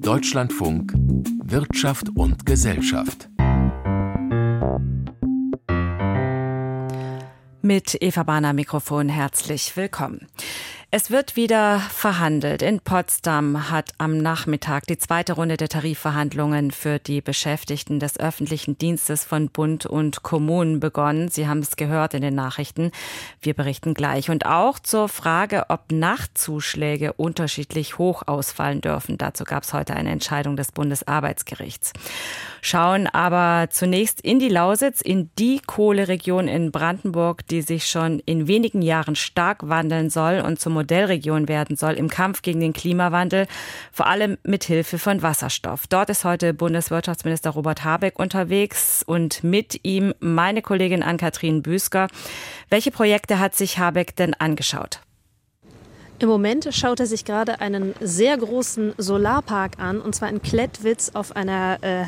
Deutschlandfunk Wirtschaft und Gesellschaft. Mit Eva Bahner Mikrofon herzlich willkommen. Es wird wieder verhandelt. In Potsdam hat am Nachmittag die zweite Runde der Tarifverhandlungen für die Beschäftigten des öffentlichen Dienstes von Bund und Kommunen begonnen. Sie haben es gehört in den Nachrichten. Wir berichten gleich. Und auch zur Frage, ob Nachtzuschläge unterschiedlich hoch ausfallen dürfen. Dazu gab es heute eine Entscheidung des Bundesarbeitsgerichts. Schauen aber zunächst in die Lausitz, in die Kohleregion in Brandenburg, die sich schon in wenigen Jahren stark wandeln soll und zum Modellregion werden soll im Kampf gegen den Klimawandel, vor allem mit Hilfe von Wasserstoff. Dort ist heute Bundeswirtschaftsminister Robert Habeck unterwegs und mit ihm meine Kollegin Ann-Kathrin Büsker. Welche Projekte hat sich Habeck denn angeschaut? Im Moment schaut er sich gerade einen sehr großen Solarpark an, und zwar in Klettwitz auf einer äh,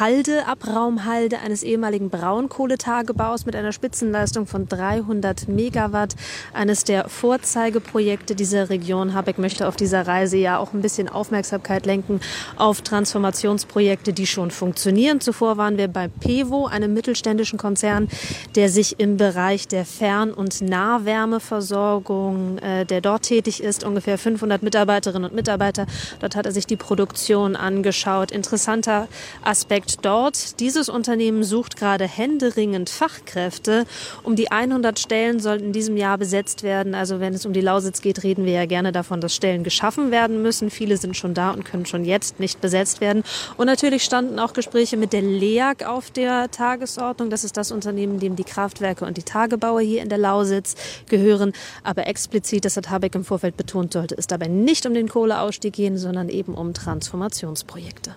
Halde, Abraumhalde eines ehemaligen Braunkohletagebaus mit einer Spitzenleistung von 300 Megawatt. Eines der Vorzeigeprojekte dieser Region. Habeck möchte auf dieser Reise ja auch ein bisschen Aufmerksamkeit lenken auf Transformationsprojekte, die schon funktionieren. Zuvor waren wir bei Pevo, einem mittelständischen Konzern, der sich im Bereich der Fern- und Nahwärmeversorgung, äh, der dort tätig ist, ungefähr 500 Mitarbeiterinnen und Mitarbeiter. Dort hat er sich die Produktion angeschaut. Interessanter Aspekt Projekt dort. Dieses Unternehmen sucht gerade händeringend Fachkräfte. Um die 100 Stellen sollten in diesem Jahr besetzt werden. Also wenn es um die Lausitz geht, reden wir ja gerne davon, dass Stellen geschaffen werden müssen. Viele sind schon da und können schon jetzt nicht besetzt werden. Und natürlich standen auch Gespräche mit der LEAG auf der Tagesordnung. Das ist das Unternehmen, dem die Kraftwerke und die Tagebaue hier in der Lausitz gehören. Aber explizit, das hat Habeck im Vorfeld betont, sollte es dabei nicht um den Kohleausstieg gehen, sondern eben um Transformationsprojekte.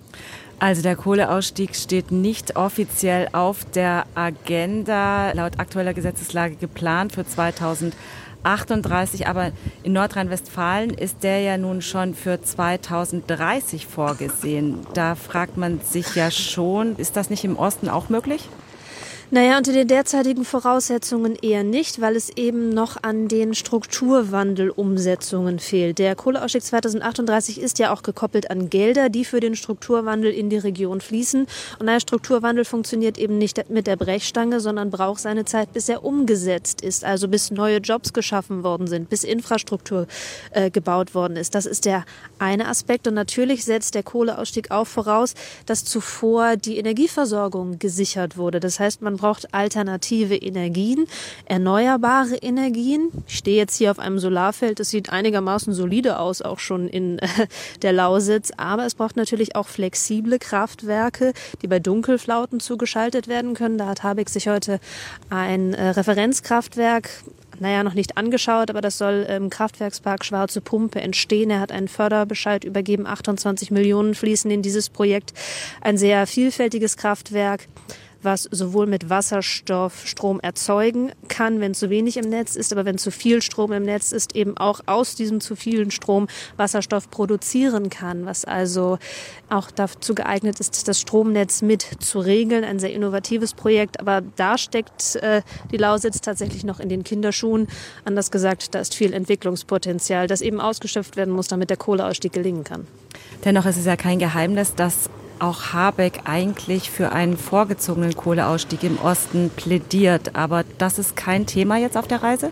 Also der Kohleausstieg steht nicht offiziell auf der Agenda, laut aktueller Gesetzeslage geplant für 2038, aber in Nordrhein-Westfalen ist der ja nun schon für 2030 vorgesehen. Da fragt man sich ja schon, ist das nicht im Osten auch möglich? Naja, unter den derzeitigen Voraussetzungen eher nicht, weil es eben noch an den Strukturwandelumsetzungen fehlt. Der Kohleausstieg 2038 ist ja auch gekoppelt an Gelder, die für den Strukturwandel in die Region fließen. Und naja, Strukturwandel funktioniert eben nicht mit der Brechstange, sondern braucht seine Zeit, bis er umgesetzt ist, also bis neue Jobs geschaffen worden sind, bis Infrastruktur äh, gebaut worden ist. Das ist der eine Aspekt. Und natürlich setzt der Kohleausstieg auch voraus, dass zuvor die Energieversorgung gesichert wurde. Das heißt, man braucht alternative Energien, erneuerbare Energien. Ich stehe jetzt hier auf einem Solarfeld, das sieht einigermaßen solide aus, auch schon in äh, der Lausitz. Aber es braucht natürlich auch flexible Kraftwerke, die bei Dunkelflauten zugeschaltet werden können. Da hat Habeck sich heute ein äh, Referenzkraftwerk naja, noch nicht angeschaut, aber das soll im Kraftwerkspark Schwarze Pumpe entstehen. Er hat einen Förderbescheid übergeben. 28 Millionen fließen in dieses Projekt. Ein sehr vielfältiges Kraftwerk was sowohl mit Wasserstoff Strom erzeugen kann, wenn zu wenig im Netz ist, aber wenn zu viel Strom im Netz ist, eben auch aus diesem zu vielen Strom Wasserstoff produzieren kann, was also auch dazu geeignet ist, das Stromnetz mit zu regeln. Ein sehr innovatives Projekt, aber da steckt äh, die Lausitz tatsächlich noch in den Kinderschuhen. Anders gesagt, da ist viel Entwicklungspotenzial, das eben ausgeschöpft werden muss, damit der Kohleausstieg gelingen kann. Dennoch ist es ja kein Geheimnis, dass auch Habeck eigentlich für einen vorgezogenen Kohleausstieg im Osten plädiert. Aber das ist kein Thema jetzt auf der Reise?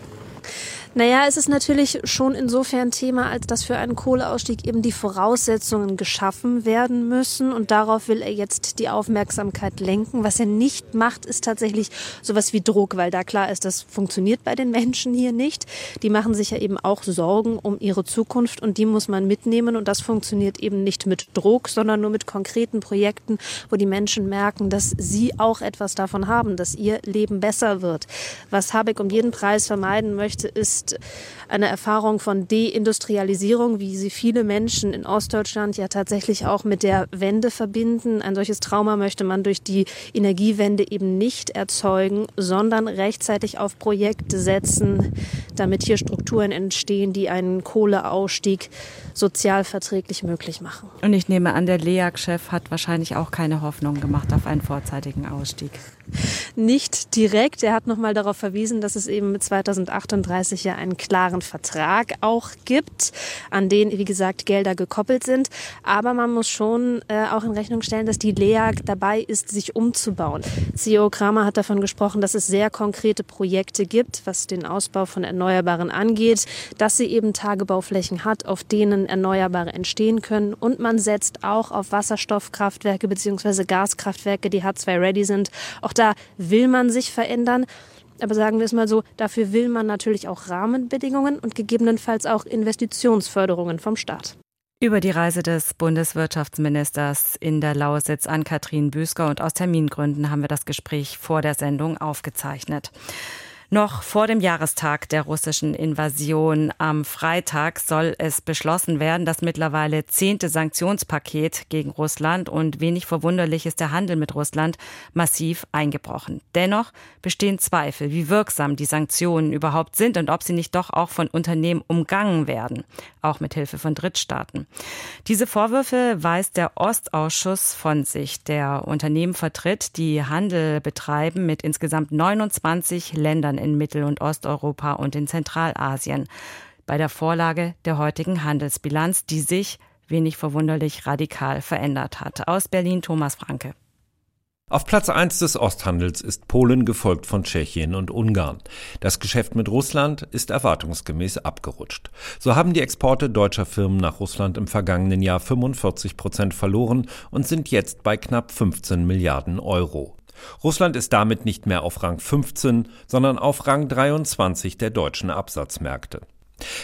Naja, es ist natürlich schon insofern Thema, als dass für einen Kohleausstieg eben die Voraussetzungen geschaffen werden müssen. Und darauf will er jetzt die Aufmerksamkeit lenken. Was er nicht macht, ist tatsächlich sowas wie Druck, weil da klar ist, das funktioniert bei den Menschen hier nicht. Die machen sich ja eben auch Sorgen um ihre Zukunft und die muss man mitnehmen. Und das funktioniert eben nicht mit Druck, sondern nur mit konkreten Projekten, wo die Menschen merken, dass sie auch etwas davon haben, dass ihr Leben besser wird. Was Habeck um jeden Preis vermeiden möchte, ist, ist eine Erfahrung von Deindustrialisierung, wie sie viele Menschen in Ostdeutschland ja tatsächlich auch mit der Wende verbinden. Ein solches Trauma möchte man durch die Energiewende eben nicht erzeugen, sondern rechtzeitig auf Projekte setzen, damit hier Strukturen entstehen, die einen Kohleausstieg sozial verträglich möglich machen. Und ich nehme an, der LEAG-Chef hat wahrscheinlich auch keine Hoffnung gemacht auf einen vorzeitigen Ausstieg. Nicht direkt. Er hat nochmal darauf verwiesen, dass es eben mit 2038 ja einen klaren Vertrag auch gibt, an den, wie gesagt, Gelder gekoppelt sind. Aber man muss schon äh, auch in Rechnung stellen, dass die Lea dabei ist, sich umzubauen. CEO Kramer hat davon gesprochen, dass es sehr konkrete Projekte gibt, was den Ausbau von Erneuerbaren angeht, dass sie eben Tagebauflächen hat, auf denen Erneuerbare entstehen können. Und man setzt auch auf Wasserstoffkraftwerke bzw. Gaskraftwerke, die H2-ready sind. Auch da will man sich verändern. Aber sagen wir es mal so, dafür will man natürlich auch Rahmenbedingungen und gegebenenfalls auch Investitionsförderungen vom Staat. Über die Reise des Bundeswirtschaftsministers in der Lausitz an Katrin Büsker und aus Termingründen haben wir das Gespräch vor der Sendung aufgezeichnet. Noch vor dem Jahrestag der russischen Invasion am Freitag soll es beschlossen werden, das mittlerweile zehnte Sanktionspaket gegen Russland und wenig verwunderlich ist der Handel mit Russland massiv eingebrochen. Dennoch bestehen Zweifel, wie wirksam die Sanktionen überhaupt sind und ob sie nicht doch auch von Unternehmen umgangen werden, auch mit Hilfe von Drittstaaten. Diese Vorwürfe weist der Ostausschuss von sich, der Unternehmen vertritt, die Handel betreiben mit insgesamt 29 Ländern Ländern in Mittel- und Osteuropa und in Zentralasien bei der Vorlage der heutigen Handelsbilanz, die sich, wenig verwunderlich, radikal verändert hat. Aus Berlin Thomas Franke. Auf Platz 1 des Osthandels ist Polen gefolgt von Tschechien und Ungarn. Das Geschäft mit Russland ist erwartungsgemäß abgerutscht. So haben die Exporte deutscher Firmen nach Russland im vergangenen Jahr 45 Prozent verloren und sind jetzt bei knapp 15 Milliarden Euro. Russland ist damit nicht mehr auf Rang 15, sondern auf Rang 23 der deutschen Absatzmärkte.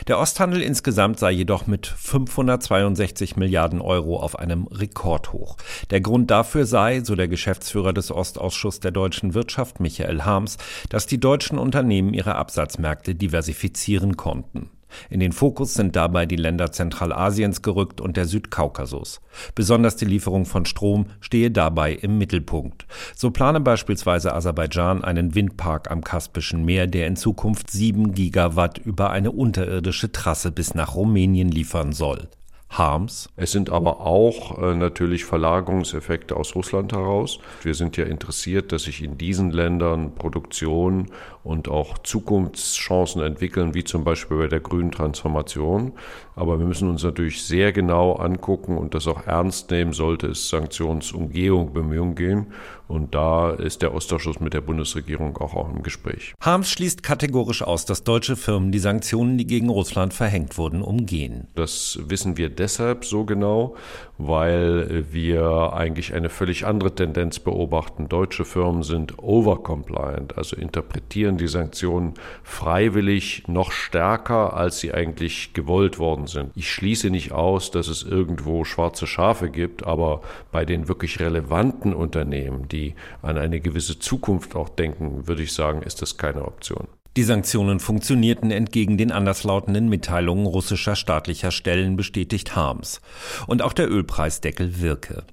Der Osthandel insgesamt sei jedoch mit 562 Milliarden Euro auf einem Rekordhoch. Der Grund dafür sei, so der Geschäftsführer des Ostausschusses der deutschen Wirtschaft Michael Harms, dass die deutschen Unternehmen ihre Absatzmärkte diversifizieren konnten. In den Fokus sind dabei die Länder Zentralasiens gerückt und der Südkaukasus. Besonders die Lieferung von Strom stehe dabei im Mittelpunkt. So plane beispielsweise Aserbaidschan einen Windpark am Kaspischen Meer, der in Zukunft sieben Gigawatt über eine unterirdische Trasse bis nach Rumänien liefern soll. Harms. Es sind aber auch äh, natürlich Verlagerungseffekte aus Russland heraus. Wir sind ja interessiert, dass sich in diesen Ländern Produktion und auch Zukunftschancen entwickeln, wie zum Beispiel bei der grünen Transformation. Aber wir müssen uns natürlich sehr genau angucken und das auch ernst nehmen, sollte es Sanktionsumgehung, Bemühungen gehen. Und da ist der Ostausschuss mit der Bundesregierung auch, auch im Gespräch. Harms schließt kategorisch aus, dass deutsche Firmen die Sanktionen, die gegen Russland verhängt wurden, umgehen. Das wissen wir deshalb so genau, weil wir eigentlich eine völlig andere Tendenz beobachten. Deutsche Firmen sind overcompliant, also interpretieren die Sanktionen freiwillig noch stärker, als sie eigentlich gewollt worden sind. Ich schließe nicht aus, dass es irgendwo schwarze Schafe gibt, aber bei den wirklich relevanten Unternehmen, die an eine gewisse Zukunft auch denken, würde ich sagen, ist das keine Option. Die Sanktionen funktionierten entgegen den anderslautenden Mitteilungen russischer staatlicher Stellen, bestätigt Harms. Und auch der Ölpreisdeckel wirke.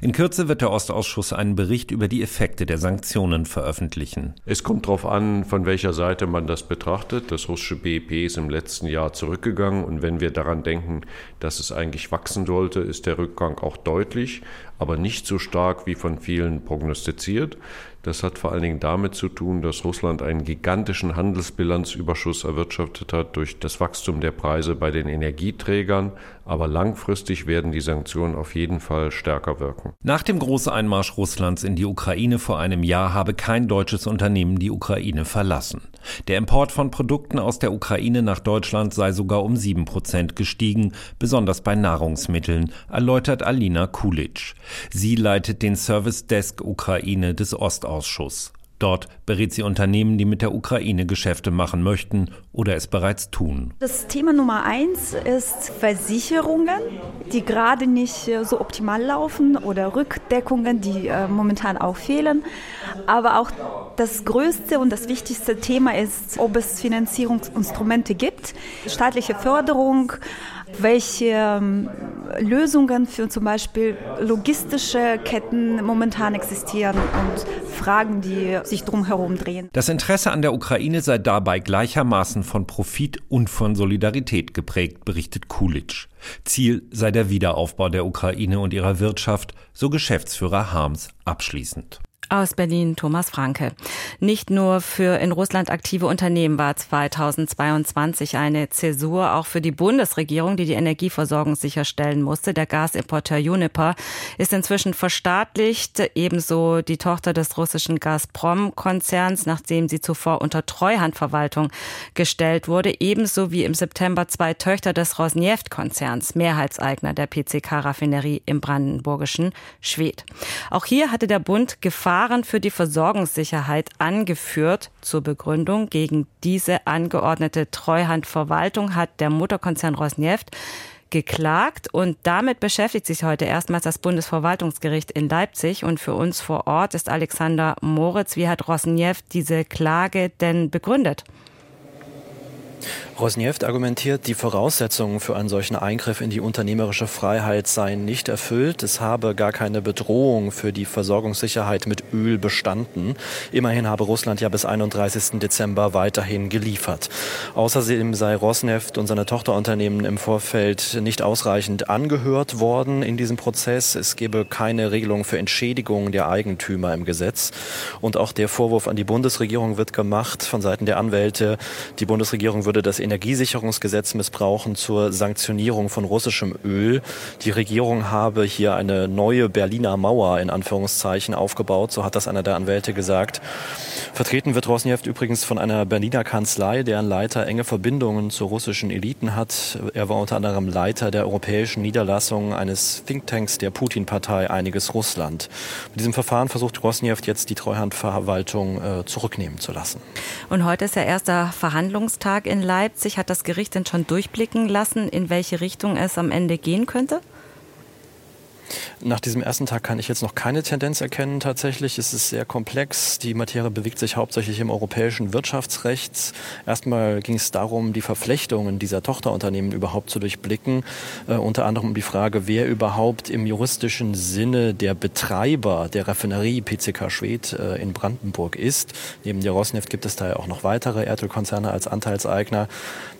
In Kürze wird der Ostausschuss einen Bericht über die Effekte der Sanktionen veröffentlichen. Es kommt darauf an, von welcher Seite man das betrachtet. Das russische BIP ist im letzten Jahr zurückgegangen und wenn wir daran denken, dass es eigentlich wachsen sollte, ist der Rückgang auch deutlich, aber nicht so stark wie von vielen prognostiziert. Das hat vor allen Dingen damit zu tun, dass Russland einen gigantischen Handelsbilanzüberschuss erwirtschaftet hat durch das Wachstum der Preise bei den Energieträgern. Aber langfristig werden die Sanktionen auf jeden Fall stärker wirken. Nach dem Großeinmarsch Russlands in die Ukraine vor einem Jahr habe kein deutsches Unternehmen die Ukraine verlassen. Der Import von Produkten aus der Ukraine nach Deutschland sei sogar um sieben Prozent gestiegen, besonders bei Nahrungsmitteln, erläutert Alina Kulic. Sie leitet den Service Desk Ukraine des Ostausschusses. Dort berät sie Unternehmen, die mit der Ukraine Geschäfte machen möchten oder es bereits tun. Das Thema Nummer eins ist Versicherungen, die gerade nicht äh, so optimal laufen oder Rückdeckungen, die äh, momentan auch fehlen. Aber auch das größte und das wichtigste Thema ist, ob es Finanzierungsinstrumente gibt, staatliche Förderung, welche ähm, Lösungen für zum Beispiel logistische Ketten momentan existieren und Fragen, die sich drumherum drehen. Das Interesse an der Ukraine sei dabei gleichermaßen von Profit und von Solidarität geprägt, berichtet Kulitsch. Ziel sei der Wiederaufbau der Ukraine und ihrer Wirtschaft, so Geschäftsführer Harms abschließend. Aus Berlin Thomas Franke. Nicht nur für in Russland aktive Unternehmen war 2022 eine Zäsur, auch für die Bundesregierung, die die Energieversorgung sicherstellen musste. Der Gasimporteur Uniper ist inzwischen verstaatlicht, ebenso die Tochter des russischen Gazprom-Konzerns, nachdem sie zuvor unter Treuhandverwaltung gestellt wurde, ebenso wie im September zwei Töchter des Rosneft-Konzerns, Mehrheitseigner der PCK-Raffinerie im brandenburgischen Schwedt. Auch hier hatte der Bund Gefahr Verfahren für die Versorgungssicherheit angeführt. Zur Begründung gegen diese angeordnete Treuhandverwaltung hat der Mutterkonzern Rosneft geklagt und damit beschäftigt sich heute erstmals das Bundesverwaltungsgericht in Leipzig und für uns vor Ort ist Alexander Moritz. Wie hat Rosneft diese Klage denn begründet? Rosneft argumentiert, die Voraussetzungen für einen solchen Eingriff in die unternehmerische Freiheit seien nicht erfüllt. Es habe gar keine Bedrohung für die Versorgungssicherheit mit Öl bestanden. Immerhin habe Russland ja bis 31. Dezember weiterhin geliefert. Außerdem sei Rosneft und seine Tochterunternehmen im Vorfeld nicht ausreichend angehört worden in diesem Prozess. Es gebe keine Regelung für Entschädigungen der Eigentümer im Gesetz. Und auch der Vorwurf an die Bundesregierung wird gemacht von Seiten der Anwälte. Die Bundesregierung würde das Energiesicherungsgesetz missbrauchen zur Sanktionierung von russischem Öl. Die Regierung habe hier eine neue Berliner Mauer in Anführungszeichen aufgebaut, so hat das einer der Anwälte gesagt. Vertreten wird Rosneft übrigens von einer Berliner Kanzlei, deren Leiter enge Verbindungen zu russischen Eliten hat. Er war unter anderem Leiter der europäischen Niederlassung eines Thinktanks der Putin-Partei Einiges Russland. Mit diesem Verfahren versucht Rosneft jetzt die Treuhandverwaltung äh, zurücknehmen zu lassen. Und heute ist der erste Verhandlungstag in Leipzig. Leipzig hat das Gericht denn schon durchblicken lassen, in welche Richtung es am Ende gehen könnte? Nach diesem ersten Tag kann ich jetzt noch keine Tendenz erkennen. Tatsächlich es ist sehr komplex. Die Materie bewegt sich hauptsächlich im europäischen Wirtschaftsrecht. Erstmal ging es darum, die Verflechtungen dieser Tochterunternehmen überhaupt zu durchblicken. Äh, unter anderem um die Frage, wer überhaupt im juristischen Sinne der Betreiber der Raffinerie PCK Schwedt äh, in Brandenburg ist. Neben der Rosneft gibt es da ja auch noch weitere Erdölkonzerne als Anteilseigner.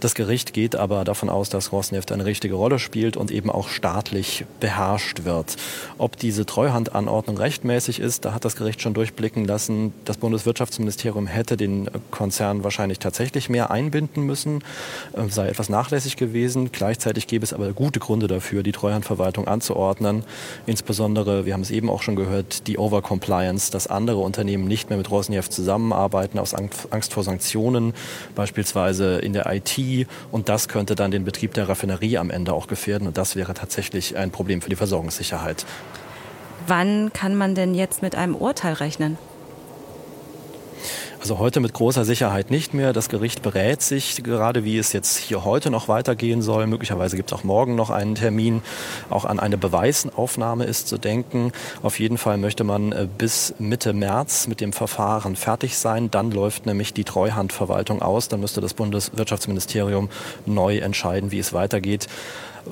Das Gericht geht aber davon aus, dass Rosneft eine richtige Rolle spielt und eben auch staatlich beherrscht wird wird. Ob diese Treuhandanordnung rechtmäßig ist, da hat das Gericht schon durchblicken lassen. Das Bundeswirtschaftsministerium hätte den Konzern wahrscheinlich tatsächlich mehr einbinden müssen, äh, sei etwas nachlässig gewesen. Gleichzeitig gäbe es aber gute Gründe dafür, die Treuhandverwaltung anzuordnen. Insbesondere, wir haben es eben auch schon gehört, die Overcompliance, dass andere Unternehmen nicht mehr mit Rosneft zusammenarbeiten aus Angst vor Sanktionen, beispielsweise in der IT. Und das könnte dann den Betrieb der Raffinerie am Ende auch gefährden. Und das wäre tatsächlich ein Problem für die Versorgungssicherheit. Sicherheit. Wann kann man denn jetzt mit einem Urteil rechnen? Also heute mit großer Sicherheit nicht mehr. Das Gericht berät sich gerade, wie es jetzt hier heute noch weitergehen soll. Möglicherweise gibt es auch morgen noch einen Termin. Auch an eine Beweisaufnahme ist zu denken. Auf jeden Fall möchte man äh, bis Mitte März mit dem Verfahren fertig sein. Dann läuft nämlich die Treuhandverwaltung aus. Dann müsste das Bundeswirtschaftsministerium neu entscheiden, wie es weitergeht.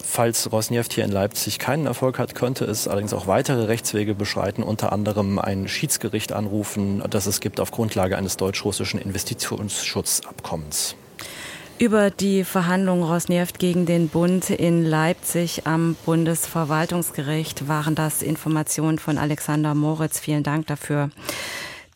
Falls Rosneft hier in Leipzig keinen Erfolg hat, könnte es allerdings auch weitere Rechtswege beschreiten, unter anderem ein Schiedsgericht anrufen, das es gibt auf Grundlage eines deutsch-russischen Investitionsschutzabkommens. Über die Verhandlungen Rosneft gegen den Bund in Leipzig am Bundesverwaltungsgericht waren das Informationen von Alexander Moritz. Vielen Dank dafür.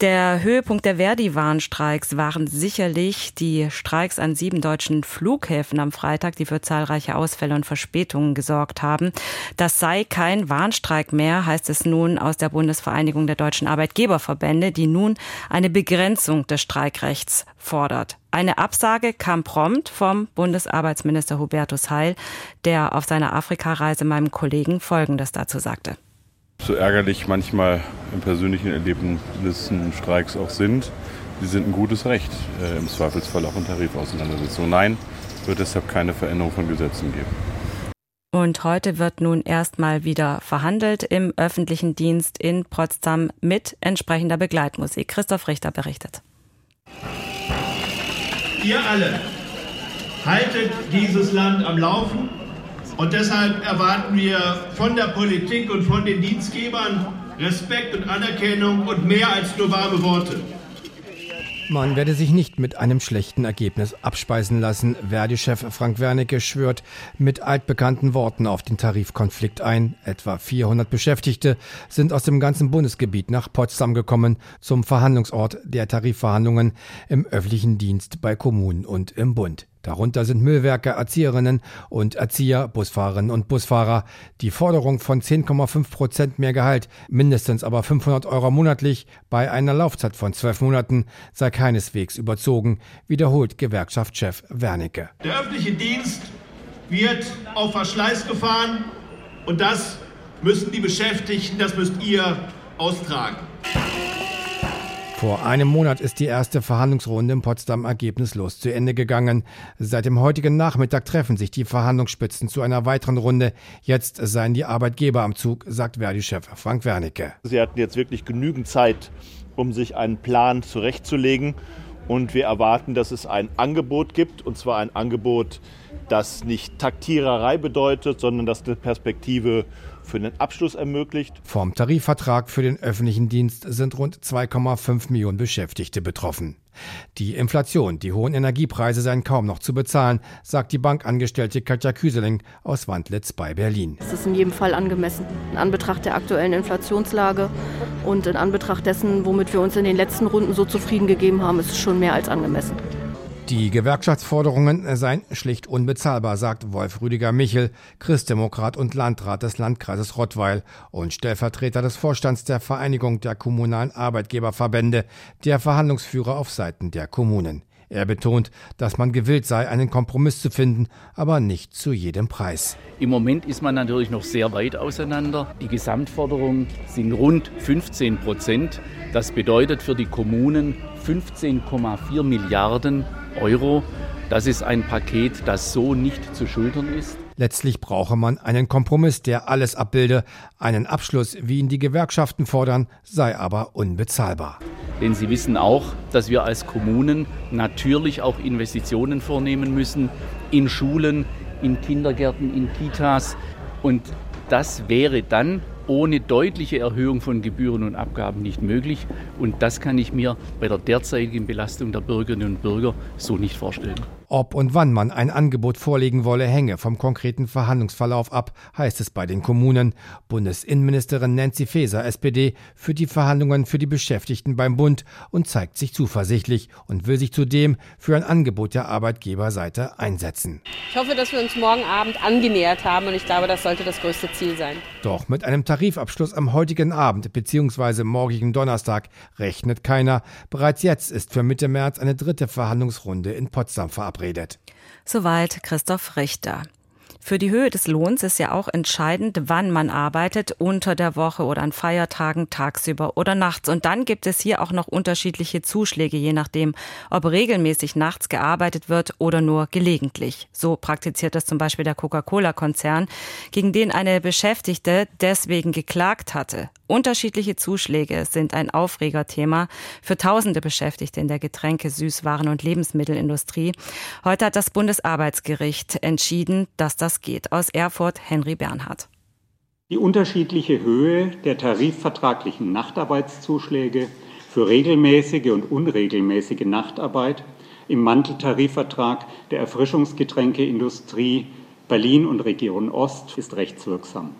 Der Höhepunkt der Verdi-Warnstreiks waren sicherlich die Streiks an sieben deutschen Flughäfen am Freitag, die für zahlreiche Ausfälle und Verspätungen gesorgt haben. Das sei kein Warnstreik mehr, heißt es nun aus der Bundesvereinigung der deutschen Arbeitgeberverbände, die nun eine Begrenzung des Streikrechts fordert. Eine Absage kam prompt vom Bundesarbeitsminister Hubertus Heil, der auf seiner Afrikareise meinem Kollegen Folgendes dazu sagte. So ärgerlich manchmal in persönlichen Erlebnissen Streiks auch sind, sie sind ein gutes Recht, äh, im Zweifelsfall auch in Tarifauseinandersetzungen. Nein, wird deshalb keine Veränderung von Gesetzen geben. Und heute wird nun erstmal wieder verhandelt im öffentlichen Dienst in Potsdam mit entsprechender Begleitmusik. Christoph Richter berichtet. Ihr alle haltet dieses Land am Laufen und deshalb erwarten wir von der Politik und von den Dienstgebern Respekt und Anerkennung und mehr als nur warme Worte. Man werde sich nicht mit einem schlechten Ergebnis abspeisen lassen. Verdi-Chef Frank Wernicke schwört mit altbekannten Worten auf den Tarifkonflikt ein. Etwa 400 Beschäftigte sind aus dem ganzen Bundesgebiet nach Potsdam gekommen, zum Verhandlungsort der Tarifverhandlungen im öffentlichen Dienst bei Kommunen und im Bund. Darunter sind Müllwerker, Erzieherinnen und Erzieher, Busfahrerinnen und Busfahrer. Die Forderung von 10,5 Prozent mehr Gehalt, mindestens aber 500 Euro monatlich bei einer Laufzeit von zwölf Monaten sei keineswegs überzogen, wiederholt Gewerkschaftschef Wernicke. Der öffentliche Dienst wird auf Verschleiß gefahren und das müssen die Beschäftigten, das müsst ihr austragen. Vor einem Monat ist die erste Verhandlungsrunde in Potsdam ergebnislos zu Ende gegangen. Seit dem heutigen Nachmittag treffen sich die Verhandlungsspitzen zu einer weiteren Runde. Jetzt seien die Arbeitgeber am Zug, sagt Verdi-Chef Frank Wernicke. Sie hatten jetzt wirklich genügend Zeit, um sich einen Plan zurechtzulegen. Und wir erwarten, dass es ein Angebot gibt, und zwar ein Angebot, das nicht Taktiererei bedeutet, sondern das eine Perspektive für den Abschluss ermöglicht. Vom Tarifvertrag für den öffentlichen Dienst sind rund 2,5 Millionen Beschäftigte betroffen. Die Inflation, die hohen Energiepreise seien kaum noch zu bezahlen, sagt die Bankangestellte Katja Küseling aus Wandlitz bei Berlin. Es ist in jedem Fall angemessen. In Anbetracht der aktuellen Inflationslage und in Anbetracht dessen, womit wir uns in den letzten Runden so zufrieden gegeben haben, ist es schon mehr als angemessen. Die Gewerkschaftsforderungen seien schlicht unbezahlbar, sagt Wolf Rüdiger Michel, Christdemokrat und Landrat des Landkreises Rottweil und Stellvertreter des Vorstands der Vereinigung der kommunalen Arbeitgeberverbände, der Verhandlungsführer auf Seiten der Kommunen. Er betont, dass man gewillt sei, einen Kompromiss zu finden, aber nicht zu jedem Preis. Im Moment ist man natürlich noch sehr weit auseinander. Die Gesamtforderungen sind rund 15 Prozent. Das bedeutet für die Kommunen 15,4 Milliarden Euro. Das ist ein Paket, das so nicht zu schultern ist. Letztlich brauche man einen Kompromiss, der alles abbilde. Einen Abschluss, wie ihn die Gewerkschaften fordern, sei aber unbezahlbar. Denn Sie wissen auch, dass wir als Kommunen natürlich auch Investitionen vornehmen müssen in Schulen, in Kindergärten, in Kitas. Und das wäre dann ohne deutliche Erhöhung von Gebühren und Abgaben nicht möglich. Und das kann ich mir bei der derzeitigen Belastung der Bürgerinnen und Bürger so nicht vorstellen. Ob und wann man ein Angebot vorlegen wolle, hänge vom konkreten Verhandlungsverlauf ab, heißt es bei den Kommunen. Bundesinnenministerin Nancy Faeser, SPD, führt die Verhandlungen für die Beschäftigten beim Bund und zeigt sich zuversichtlich und will sich zudem für ein Angebot der Arbeitgeberseite einsetzen. Ich hoffe, dass wir uns morgen Abend angenähert haben und ich glaube, das sollte das größte Ziel sein. Doch mit einem Tarifabschluss am heutigen Abend bzw. morgigen Donnerstag rechnet keiner. Bereits jetzt ist für Mitte März eine dritte Verhandlungsrunde in Potsdam verabredet verabredet. Soweit Christoph Richter. Für die Höhe des Lohns ist ja auch entscheidend, wann man arbeitet, unter der Woche oder an Feiertagen, tagsüber oder nachts. Und dann gibt es hier auch noch unterschiedliche Zuschläge, je nachdem, ob regelmäßig nachts gearbeitet wird oder nur gelegentlich. So praktiziert das zum Beispiel der Coca-Cola-Konzern, gegen den eine Beschäftigte deswegen geklagt hatte. Unterschiedliche Zuschläge sind ein Aufregerthema für tausende Beschäftigte in der Getränke-, Süßwaren- und Lebensmittelindustrie. Heute hat das Bundesarbeitsgericht entschieden, dass das geht. Aus Erfurt Henry Bernhard. Die unterschiedliche Höhe der tarifvertraglichen Nachtarbeitszuschläge für regelmäßige und unregelmäßige Nachtarbeit im Manteltarifvertrag der Erfrischungsgetränkeindustrie Berlin und Region Ost ist rechtswirksam.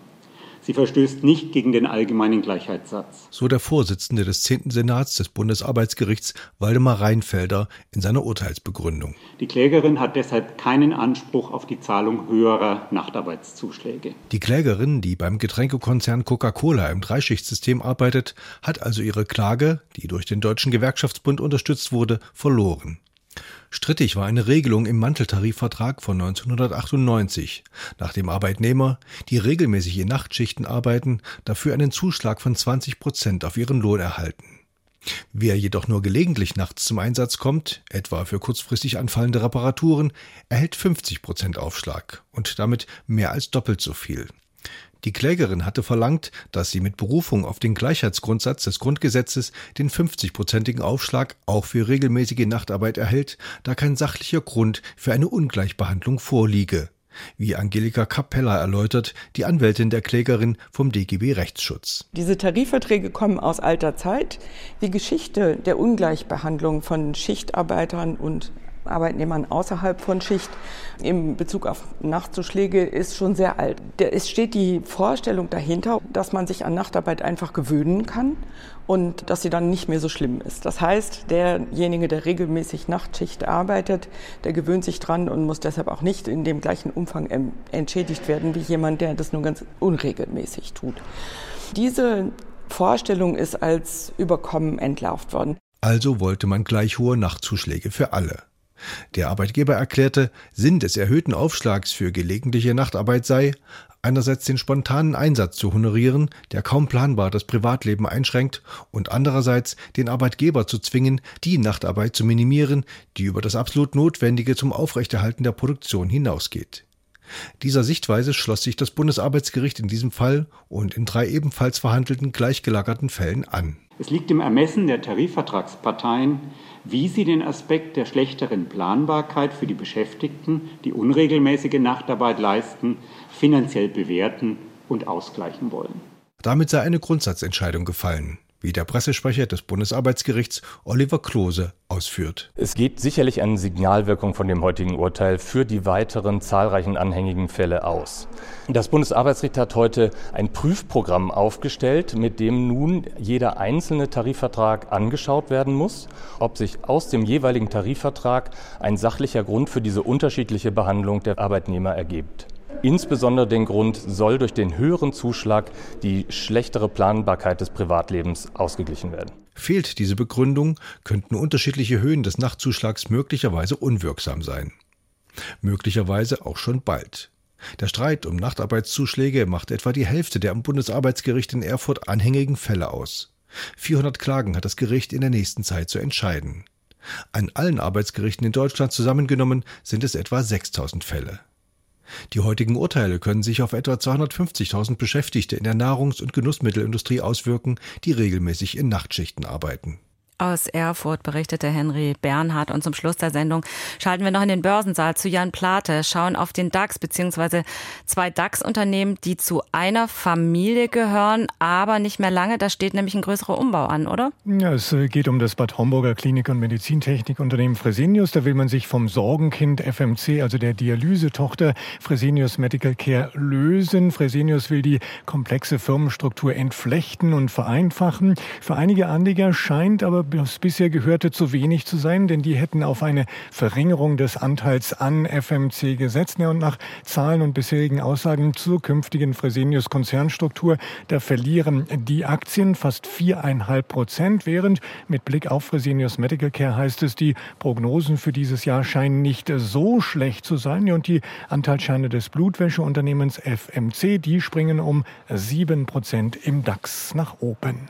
Sie verstößt nicht gegen den allgemeinen Gleichheitssatz. So der Vorsitzende des 10. Senats des Bundesarbeitsgerichts Waldemar Reinfelder in seiner Urteilsbegründung. Die Klägerin hat deshalb keinen Anspruch auf die Zahlung höherer Nachtarbeitszuschläge. Die Klägerin, die beim Getränkekonzern Coca-Cola im Dreischichtsystem arbeitet, hat also ihre Klage, die durch den Deutschen Gewerkschaftsbund unterstützt wurde, verloren. Strittig war eine Regelung im Manteltarifvertrag von 1998, nachdem Arbeitnehmer, die regelmäßig in Nachtschichten arbeiten, dafür einen Zuschlag von 20 Prozent auf ihren Lohn erhalten. Wer jedoch nur gelegentlich nachts zum Einsatz kommt, etwa für kurzfristig anfallende Reparaturen, erhält 50 Prozent Aufschlag und damit mehr als doppelt so viel. Die Klägerin hatte verlangt, dass sie mit Berufung auf den Gleichheitsgrundsatz des Grundgesetzes den 50-prozentigen Aufschlag auch für regelmäßige Nachtarbeit erhält, da kein sachlicher Grund für eine Ungleichbehandlung vorliege. wie Angelika Capella erläutert, die Anwältin der Klägerin vom DGB Rechtsschutz. Diese Tarifverträge kommen aus alter Zeit. Die Geschichte der Ungleichbehandlung von Schichtarbeitern und Arbeitnehmern außerhalb von Schicht in Bezug auf Nachtzuschläge ist schon sehr alt. Es steht die Vorstellung dahinter, dass man sich an Nachtarbeit einfach gewöhnen kann und dass sie dann nicht mehr so schlimm ist. Das heißt, derjenige, der regelmäßig Nachtschicht arbeitet, der gewöhnt sich dran und muss deshalb auch nicht in dem gleichen Umfang entschädigt werden wie jemand, der das nur ganz unregelmäßig tut. Diese Vorstellung ist als überkommen entlarvt worden. Also wollte man gleich hohe Nachtzuschläge für alle. Der Arbeitgeber erklärte, Sinn des erhöhten Aufschlags für gelegentliche Nachtarbeit sei, einerseits den spontanen Einsatz zu honorieren, der kaum planbar das Privatleben einschränkt, und andererseits den Arbeitgeber zu zwingen, die Nachtarbeit zu minimieren, die über das absolut Notwendige zum Aufrechterhalten der Produktion hinausgeht. Dieser Sichtweise schloss sich das Bundesarbeitsgericht in diesem Fall und in drei ebenfalls verhandelten gleichgelagerten Fällen an. Es liegt im Ermessen der Tarifvertragsparteien, wie sie den Aspekt der schlechteren Planbarkeit für die Beschäftigten, die unregelmäßige Nachtarbeit leisten, finanziell bewerten und ausgleichen wollen. Damit sei eine Grundsatzentscheidung gefallen wie der Pressesprecher des Bundesarbeitsgerichts Oliver Klose ausführt. Es geht sicherlich eine Signalwirkung von dem heutigen Urteil für die weiteren zahlreichen anhängigen Fälle aus. Das Bundesarbeitsgericht hat heute ein Prüfprogramm aufgestellt, mit dem nun jeder einzelne Tarifvertrag angeschaut werden muss, ob sich aus dem jeweiligen Tarifvertrag ein sachlicher Grund für diese unterschiedliche Behandlung der Arbeitnehmer ergibt. Insbesondere den Grund soll durch den höheren Zuschlag die schlechtere Planbarkeit des Privatlebens ausgeglichen werden. Fehlt diese Begründung, könnten unterschiedliche Höhen des Nachtzuschlags möglicherweise unwirksam sein. Möglicherweise auch schon bald. Der Streit um Nachtarbeitszuschläge macht etwa die Hälfte der am Bundesarbeitsgericht in Erfurt anhängigen Fälle aus. 400 Klagen hat das Gericht in der nächsten Zeit zu entscheiden. An allen Arbeitsgerichten in Deutschland zusammengenommen sind es etwa 6000 Fälle. Die heutigen Urteile können sich auf etwa 250.000 Beschäftigte in der Nahrungs- und Genussmittelindustrie auswirken, die regelmäßig in Nachtschichten arbeiten. Aus Erfurt berichtete Henry Bernhard. Und zum Schluss der Sendung schalten wir noch in den Börsensaal zu Jan Plate, schauen auf den DAX bzw. zwei DAX-Unternehmen, die zu einer Familie gehören, aber nicht mehr lange. Da steht nämlich ein größerer Umbau an, oder? Ja, es äh, geht um das Bad Homburger Klinik- und Medizintechnikunternehmen Fresenius. Da will man sich vom Sorgenkind FMC, also der Dialysetochter Fresenius Medical Care, lösen. Fresenius will die komplexe Firmenstruktur entflechten und vereinfachen. Für einige Anleger scheint aber das bisher gehörte zu wenig zu sein, denn die hätten auf eine Verringerung des Anteils an FMC gesetzt. Und nach Zahlen und bisherigen Aussagen zur künftigen Fresenius Konzernstruktur, da verlieren die Aktien fast viereinhalb Prozent, während mit Blick auf Fresenius Medical Care heißt es, die Prognosen für dieses Jahr scheinen nicht so schlecht zu sein. Und die Anteilsscheine des Blutwäscheunternehmens FMC, die springen um sieben Prozent im DAX nach oben.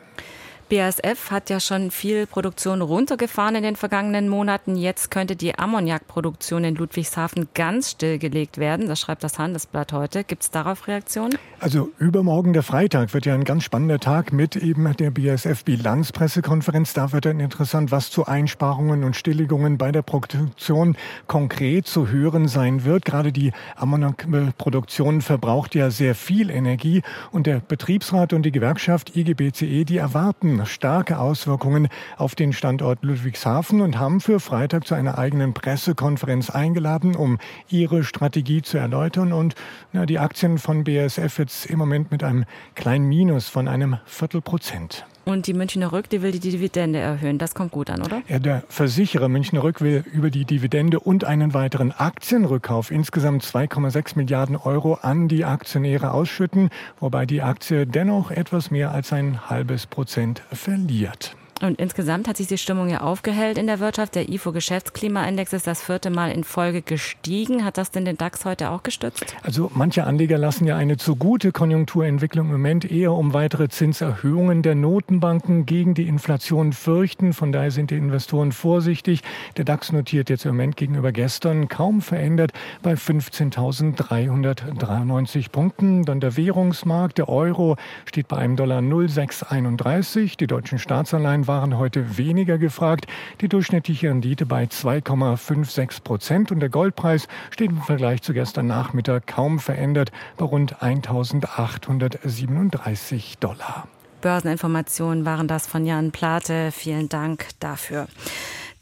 BASF hat ja schon viel Produktion runtergefahren in den vergangenen Monaten. Jetzt könnte die Ammoniakproduktion in Ludwigshafen ganz stillgelegt werden. Das schreibt das Handelsblatt heute. Gibt es darauf Reaktionen? Also übermorgen, der Freitag, wird ja ein ganz spannender Tag mit eben der BASF-Bilanzpressekonferenz. Da wird dann interessant, was zu Einsparungen und Stilllegungen bei der Produktion konkret zu hören sein wird. Gerade die Ammoniakproduktion verbraucht ja sehr viel Energie und der Betriebsrat und die Gewerkschaft IGBCE, die erwarten starke Auswirkungen auf den Standort Ludwigshafen und haben für Freitag zu einer eigenen Pressekonferenz eingeladen, um ihre Strategie zu erläutern. Und na, die Aktien von BASF jetzt im Moment mit einem kleinen Minus von einem Viertelprozent. Und die Münchner Rück, die will die Dividende erhöhen. Das kommt gut an, oder? Ja, der Versicherer Münchner Rück will über die Dividende und einen weiteren Aktienrückkauf insgesamt 2,6 Milliarden Euro an die Aktionäre ausschütten, wobei die Aktie dennoch etwas mehr als ein halbes Prozent verliert. Und insgesamt hat sich die Stimmung ja aufgehellt in der Wirtschaft. Der IFO-Geschäftsklimaindex ist das vierte Mal in Folge gestiegen. Hat das denn den DAX heute auch gestützt? Also manche Anleger lassen ja eine zu gute Konjunkturentwicklung im Moment eher um weitere Zinserhöhungen der Notenbanken gegen die Inflation fürchten. Von daher sind die Investoren vorsichtig. Der DAX notiert jetzt im Moment gegenüber gestern kaum verändert bei 15.393 Punkten. Dann der Währungsmarkt. Der Euro steht bei einem Dollar 0,631. Die deutschen Staatsanleihen waren heute weniger gefragt. Die durchschnittliche Rendite bei 2,56 Prozent und der Goldpreis steht im Vergleich zu gestern Nachmittag kaum verändert bei rund 1837 Dollar. Börseninformationen waren das von Jan Plate. Vielen Dank dafür.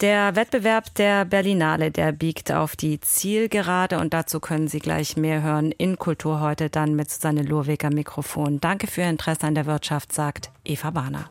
Der Wettbewerb der Berlinale, der biegt auf die Zielgerade und dazu können Sie gleich mehr hören in Kultur heute dann mit Susanne Lurweger Mikrofon. Danke für Ihr Interesse an der Wirtschaft, sagt Eva Bahner.